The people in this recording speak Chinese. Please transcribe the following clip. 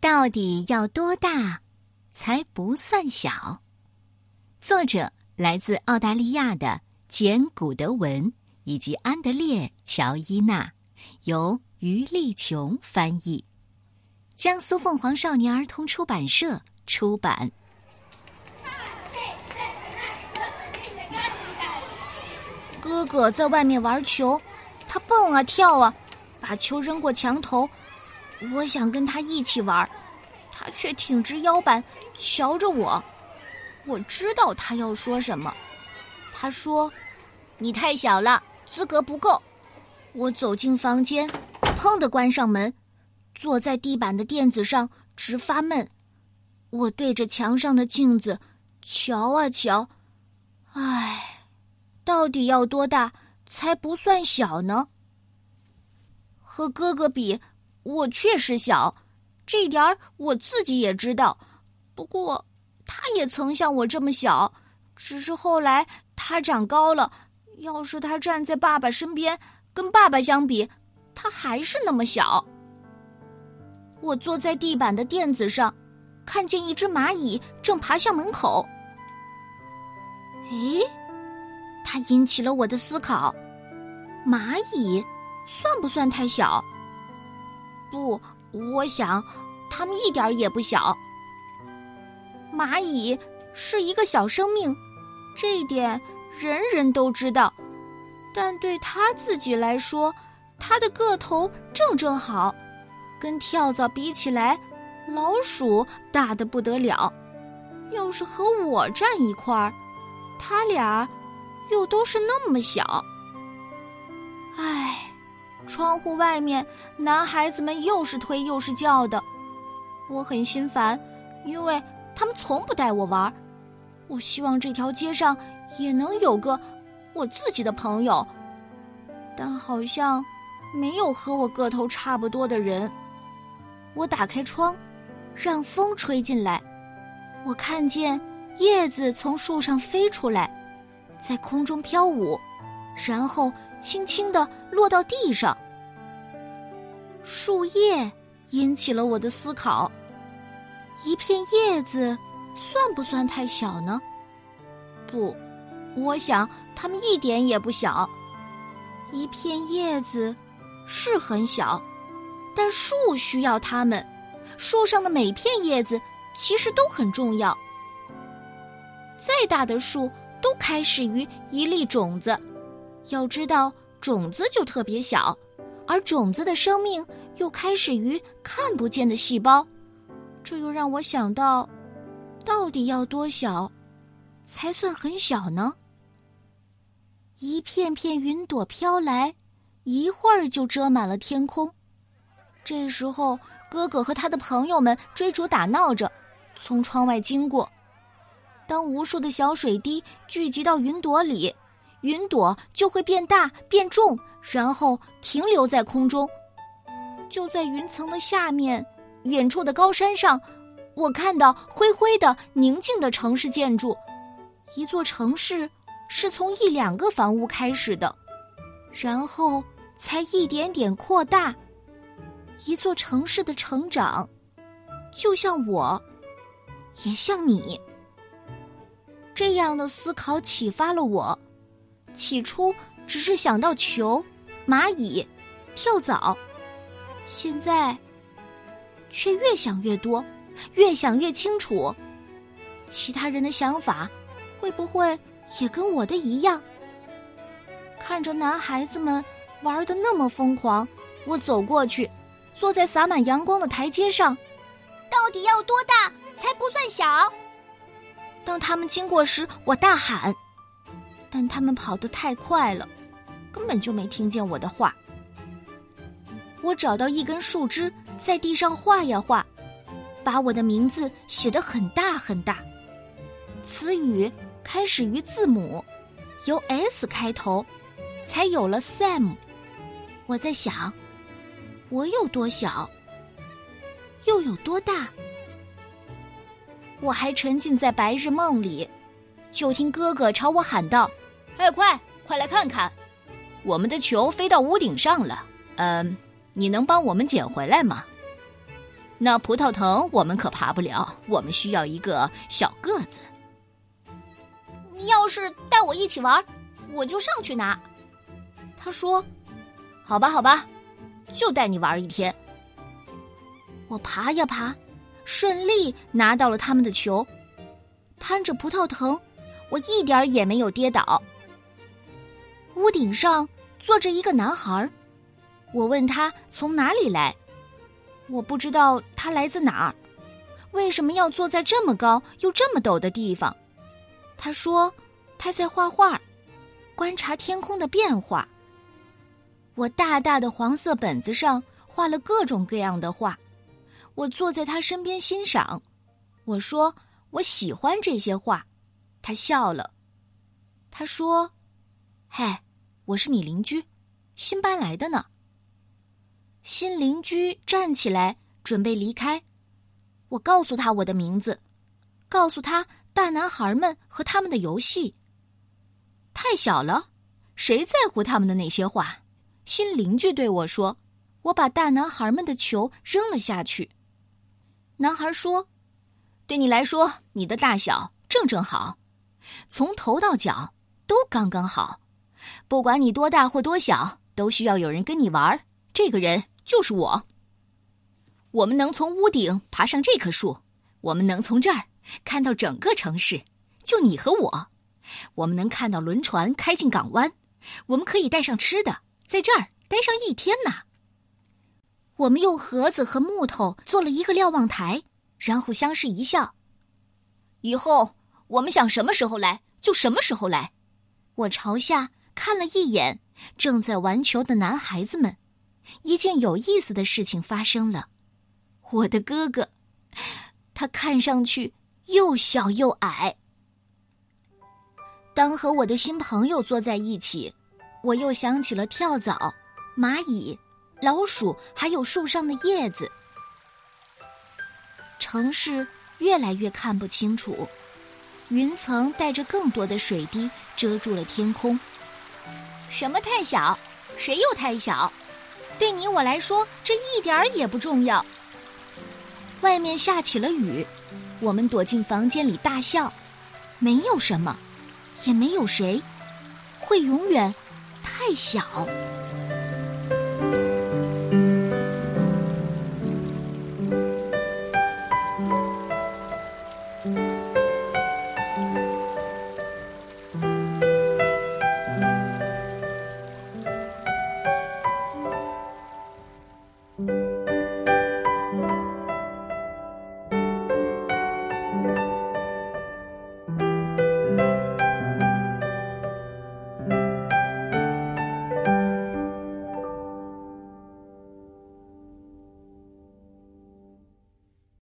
到底要多大才不算小？作者来自澳大利亚的简·古德文以及安德烈·乔伊纳，由于丽琼翻译，江苏凤凰少年儿童出版社出版。哥哥在外面玩球，他蹦啊跳啊，把球扔过墙头。我想跟他一起玩，他却挺直腰板瞧着我。我知道他要说什么。他说：“你太小了，资格不够。”我走进房间，砰的关上门，坐在地板的垫子上直发闷。我对着墙上的镜子瞧啊瞧，唉，到底要多大才不算小呢？和哥哥比。我确实小，这点儿我自己也知道。不过，他也曾像我这么小，只是后来他长高了。要是他站在爸爸身边，跟爸爸相比，他还是那么小。我坐在地板的垫子上，看见一只蚂蚁正爬向门口。诶，它引起了我的思考：蚂蚁算不算太小？不，我想，它们一点也不小。蚂蚁是一个小生命，这一点人人都知道。但对它自己来说，它的个头正正好，跟跳蚤比起来，老鼠大的不得了。要是和我站一块儿，它俩又都是那么小。窗户外面，男孩子们又是推又是叫的，我很心烦，因为他们从不带我玩。我希望这条街上也能有个我自己的朋友，但好像没有和我个头差不多的人。我打开窗，让风吹进来，我看见叶子从树上飞出来，在空中飘舞。然后轻轻地落到地上。树叶引起了我的思考：一片叶子算不算太小呢？不，我想它们一点也不小。一片叶子是很小，但树需要它们。树上的每片叶子其实都很重要。再大的树都开始于一粒种子。要知道，种子就特别小，而种子的生命又开始于看不见的细胞，这又让我想到，到底要多小，才算很小呢？一片片云朵飘来，一会儿就遮满了天空。这时候，哥哥和他的朋友们追逐打闹着，从窗外经过。当无数的小水滴聚集到云朵里。云朵就会变大变重，然后停留在空中。就在云层的下面，远处的高山上，我看到灰灰的、宁静的城市建筑。一座城市是从一两个房屋开始的，然后才一点点扩大。一座城市的成长，就像我，也像你。这样的思考启发了我。起初只是想到球、蚂蚁、跳蚤，现在却越想越多，越想越清楚。其他人的想法会不会也跟我的一样？看着男孩子们玩的那么疯狂，我走过去，坐在洒满阳光的台阶上。到底要多大才不算小？当他们经过时，我大喊。但他们跑得太快了，根本就没听见我的话。我找到一根树枝，在地上画呀画，把我的名字写得很大很大。词语开始于字母，由 S 开头，才有了 Sam。我在想，我有多小，又有多大？我还沉浸在白日梦里，就听哥哥朝我喊道。哎，快快来看看，我们的球飞到屋顶上了。嗯，你能帮我们捡回来吗？那葡萄藤我们可爬不了，我们需要一个小个子。你要是带我一起玩，我就上去拿。他说：“好吧，好吧，就带你玩一天。”我爬呀爬，顺利拿到了他们的球，攀着葡萄藤，我一点也没有跌倒。屋顶上坐着一个男孩，我问他从哪里来。我不知道他来自哪儿，为什么要坐在这么高又这么陡的地方？他说他在画画，观察天空的变化。我大大的黄色本子上画了各种各样的画，我坐在他身边欣赏。我说我喜欢这些画，他笑了。他说：“嗨，我是你邻居，新搬来的呢。”新邻居站起来，准备离开。我告诉他我的名字，告诉他大男孩们和他们的游戏。太小了，谁在乎他们的那些话？新邻居对我说：“我把大男孩们的球扔了下去。”男孩说：“对你来说，你的大小正正好，从头到脚都刚刚好。不管你多大或多小，都需要有人跟你玩。这个人。”就是我。我们能从屋顶爬上这棵树，我们能从这儿看到整个城市，就你和我。我们能看到轮船开进港湾，我们可以带上吃的，在这儿待上一天呢。我们用盒子和木头做了一个瞭望台，然后相视一笑。以后我们想什么时候来就什么时候来。我朝下看了一眼正在玩球的男孩子们。一件有意思的事情发生了，我的哥哥，他看上去又小又矮。当和我的新朋友坐在一起，我又想起了跳蚤、蚂蚁、老鼠，还有树上的叶子。城市越来越看不清楚，云层带着更多的水滴遮住了天空。什么太小？谁又太小？对你我来说，这一点儿也不重要。外面下起了雨，我们躲进房间里大笑。没有什么，也没有谁，会永远太小。